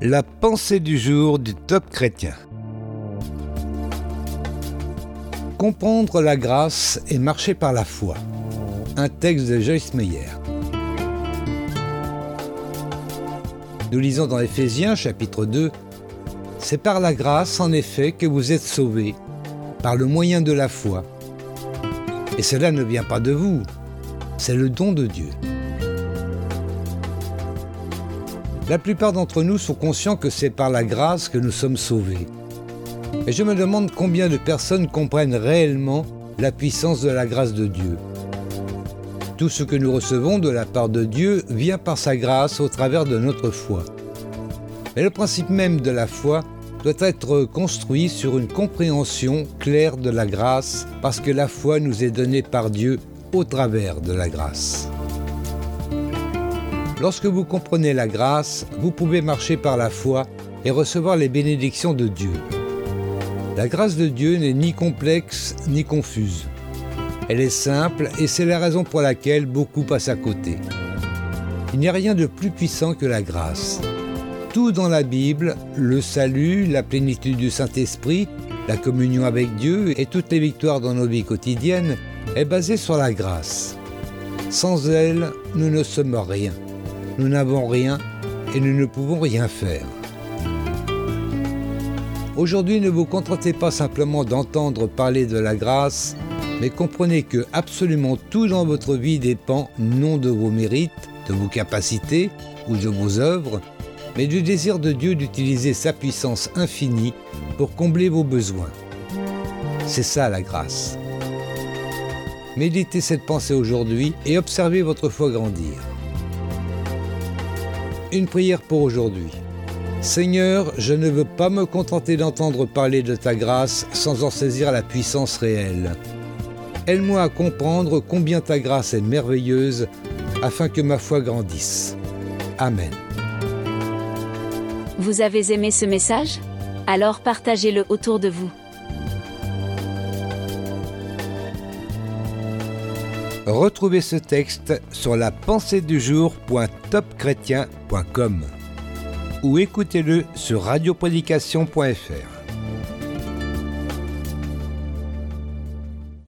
La pensée du jour du top chrétien. Comprendre la grâce et marcher par la foi. Un texte de Joyce Meyer. Nous lisons dans Éphésiens chapitre 2 C'est par la grâce en effet que vous êtes sauvés, par le moyen de la foi. Et cela ne vient pas de vous, c'est le don de Dieu. La plupart d'entre nous sont conscients que c'est par la grâce que nous sommes sauvés. Et je me demande combien de personnes comprennent réellement la puissance de la grâce de Dieu. Tout ce que nous recevons de la part de Dieu vient par sa grâce au travers de notre foi. Mais le principe même de la foi doit être construit sur une compréhension claire de la grâce parce que la foi nous est donnée par Dieu au travers de la grâce. Lorsque vous comprenez la grâce, vous pouvez marcher par la foi et recevoir les bénédictions de Dieu. La grâce de Dieu n'est ni complexe ni confuse. Elle est simple et c'est la raison pour laquelle beaucoup passent à côté. Il n'y a rien de plus puissant que la grâce. Tout dans la Bible, le salut, la plénitude du Saint-Esprit, la communion avec Dieu et toutes les victoires dans nos vies quotidiennes est basé sur la grâce. Sans elle, nous ne sommes rien nous n'avons rien et nous ne pouvons rien faire. Aujourd'hui, ne vous contentez pas simplement d'entendre parler de la grâce, mais comprenez que absolument tout dans votre vie dépend non de vos mérites, de vos capacités ou de vos œuvres, mais du désir de Dieu d'utiliser sa puissance infinie pour combler vos besoins. C'est ça la grâce. Méditez cette pensée aujourd'hui et observez votre foi grandir. Une prière pour aujourd'hui. Seigneur, je ne veux pas me contenter d'entendre parler de ta grâce sans en saisir la puissance réelle. Aide-moi à comprendre combien ta grâce est merveilleuse afin que ma foi grandisse. Amen. Vous avez aimé ce message? Alors partagez-le autour de vous. Retrouvez ce texte sur la pensée du jour.topchrétien.com ou écoutez-le sur radioprédication.fr.